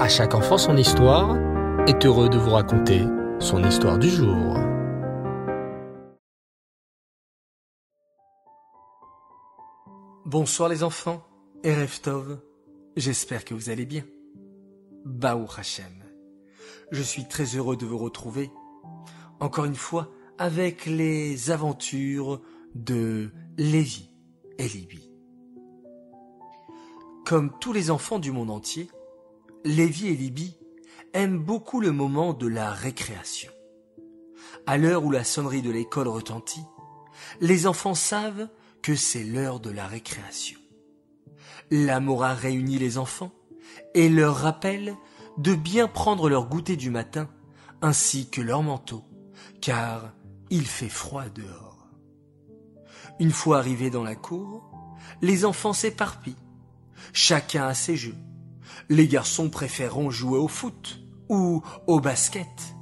À chaque enfant son histoire est heureux de vous raconter son histoire du jour. Bonsoir les enfants, Erev Tov, j'espère que vous allez bien. Baou Hashem, je suis très heureux de vous retrouver, encore une fois, avec les aventures de Lévi et Libye. Comme tous les enfants du monde entier, Lévi et Libye aiment beaucoup le moment de la récréation. À l'heure où la sonnerie de l'école retentit, les enfants savent que c'est l'heure de la récréation. La Mora réunit les enfants et leur rappelle de bien prendre leur goûter du matin ainsi que leur manteau, car il fait froid dehors. Une fois arrivés dans la cour, les enfants s'éparpillent. Chacun a ses jeux. Les garçons préféreront jouer au foot ou au basket,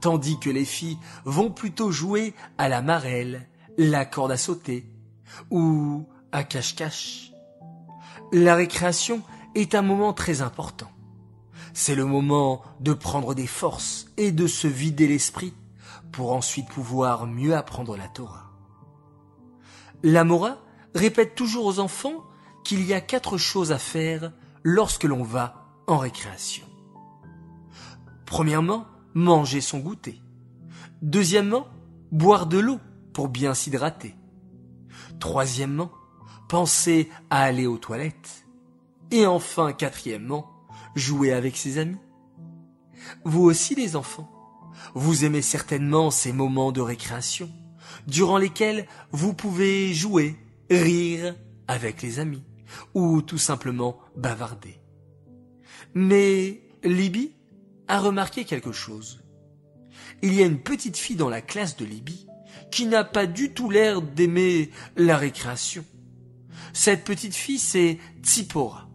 tandis que les filles vont plutôt jouer à la marelle, la corde à sauter ou à cache-cache. La récréation est un moment très important. C'est le moment de prendre des forces et de se vider l'esprit pour ensuite pouvoir mieux apprendre la Torah. La Mora répète toujours aux enfants qu'il y a quatre choses à faire lorsque l'on va en récréation. Premièrement, manger son goûter. Deuxièmement, boire de l'eau pour bien s'hydrater. Troisièmement, penser à aller aux toilettes. Et enfin, quatrièmement, jouer avec ses amis. Vous aussi les enfants, vous aimez certainement ces moments de récréation, durant lesquels vous pouvez jouer, rire avec les amis, ou tout simplement bavarder. Mais Libye a remarqué quelque chose. Il y a une petite fille dans la classe de Libye qui n'a pas du tout l'air d'aimer la récréation. Cette petite fille, c'est Tsipora.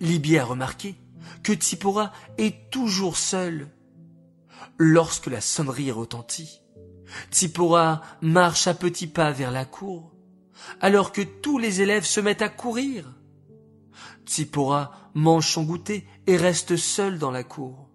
Libye a remarqué que Tsipora est toujours seule. Lorsque la sonnerie retentit, Tsipora marche à petits pas vers la cour, alors que tous les élèves se mettent à courir. Tsipora mange son goûter et reste seule dans la cour.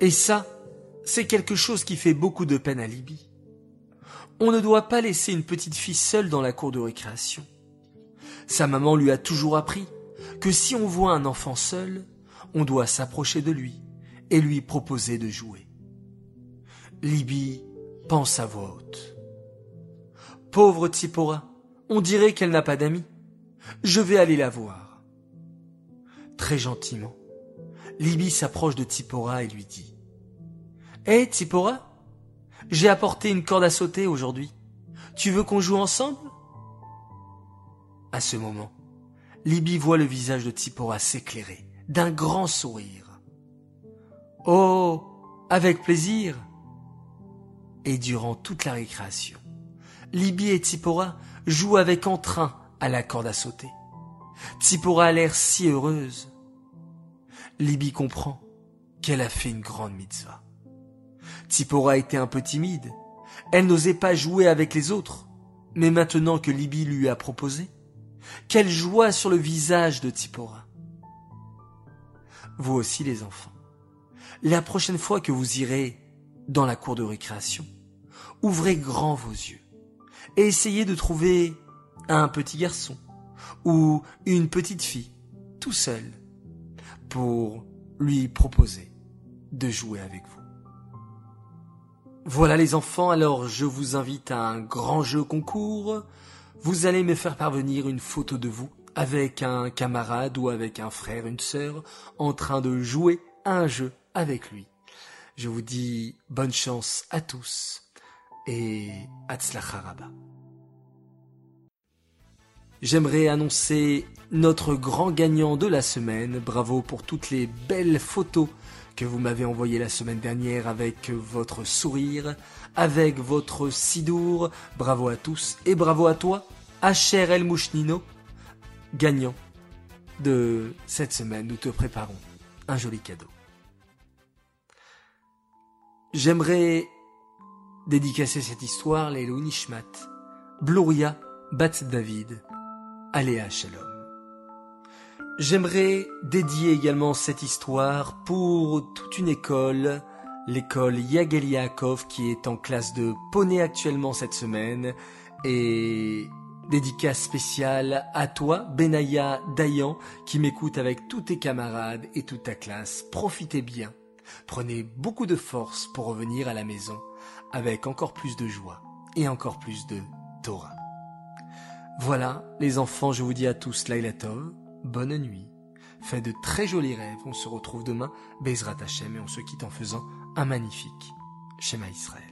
Et ça, c'est quelque chose qui fait beaucoup de peine à Libye. On ne doit pas laisser une petite fille seule dans la cour de récréation. Sa maman lui a toujours appris que si on voit un enfant seul, on doit s'approcher de lui et lui proposer de jouer. Libye pense à voix haute. Pauvre Tsipora, on dirait qu'elle n'a pas d'amis. Je vais aller la voir. Très gentiment, Libye s'approche de Tsipora et lui dit Hé, hey, Tsipora J'ai apporté une corde à sauter aujourd'hui. Tu veux qu'on joue ensemble? À ce moment, Libye voit le visage de Tsipora s'éclairer d'un grand sourire. Oh, avec plaisir. Et durant toute la récréation, Libye et Tsipora jouent avec entrain à la corde à sauter. Tsipora a l'air si heureuse. Libye comprend qu'elle a fait une grande mitzvah. Tsipora était un peu timide. Elle n'osait pas jouer avec les autres. Mais maintenant que Libye lui a proposé, quelle joie sur le visage de Tsipora. Vous aussi les enfants. La prochaine fois que vous irez dans la cour de récréation, ouvrez grand vos yeux et essayez de trouver un petit garçon ou une petite fille tout seul pour lui proposer de jouer avec vous. Voilà les enfants, alors je vous invite à un grand jeu concours. Vous allez me faire parvenir une photo de vous avec un camarade ou avec un frère, une sœur, en train de jouer un jeu avec lui. Je vous dis bonne chance à tous et Hatzlacharaba. J'aimerais annoncer notre grand gagnant de la semaine. Bravo pour toutes les belles photos que vous m'avez envoyées la semaine dernière avec votre sourire, avec votre sidour. Bravo à tous et bravo à toi, Asher El Mouchnino, gagnant de cette semaine. Nous te préparons un joli cadeau. J'aimerais dédicacer cette histoire, les Nishmat, Bluria Bat David, Aléa Shalom. J'aimerais dédier également cette histoire pour toute une école, l'école Yagel Yaakov qui est en classe de poney actuellement cette semaine et dédicace spéciale à toi, Benaya Dayan, qui m'écoute avec tous tes camarades et toute ta classe. Profitez bien. Prenez beaucoup de force pour revenir à la maison avec encore plus de joie et encore plus de Torah. Voilà, les enfants, je vous dis à tous Laila Tov, bonne nuit. Faites de très jolis rêves. On se retrouve demain, Bezrat Hashem, et on se quitte en faisant un magnifique Shema Israël.